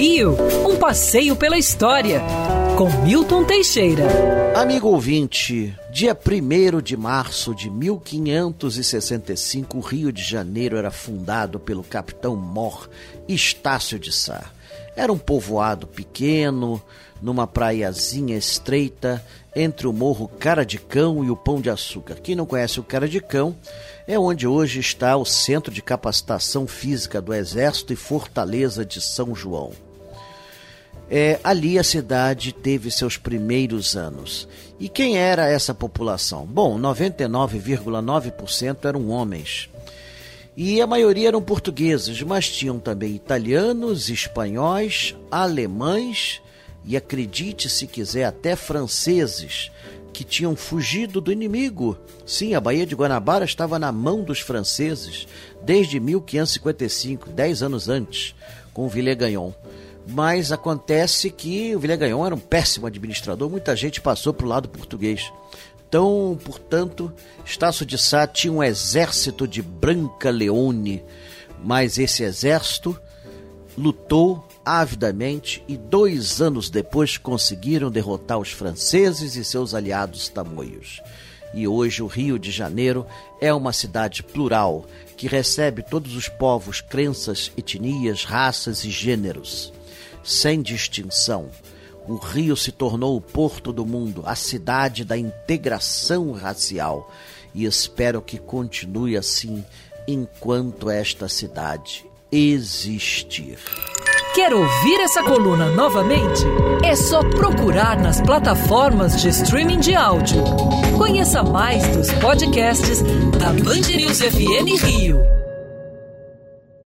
Rio, um passeio pela história, com Milton Teixeira. Amigo ouvinte, dia 1 de março de 1565, o Rio de Janeiro era fundado pelo capitão Mor Estácio de Sá. Era um povoado pequeno, numa praiazinha estreita, entre o morro Cara de Cão e o Pão de Açúcar. Quem não conhece o Cara de Cão é onde hoje está o Centro de Capacitação Física do Exército e Fortaleza de São João. É, ali a cidade teve seus primeiros anos. E quem era essa população? Bom, 99,9% eram homens. E a maioria eram portugueses, mas tinham também italianos, espanhóis, alemães e acredite se quiser, até franceses que tinham fugido do inimigo. Sim, a Baía de Guanabara estava na mão dos franceses desde 1555, dez anos antes, com Villegagnon. Mas acontece que o Villegagnon era um péssimo administrador, muita gente passou para o lado português. Então, portanto, Estácio de Sá tinha um exército de Branca Leone, mas esse exército lutou avidamente e dois anos depois conseguiram derrotar os franceses e seus aliados tamoios. E hoje o Rio de Janeiro é uma cidade plural que recebe todos os povos, crenças, etnias, raças e gêneros, sem distinção. O Rio se tornou o porto do mundo, a cidade da integração racial, e espero que continue assim enquanto esta cidade existir. Quer ouvir essa coluna novamente? É só procurar nas plataformas de streaming de áudio. Conheça mais dos podcasts da Band News FM Rio.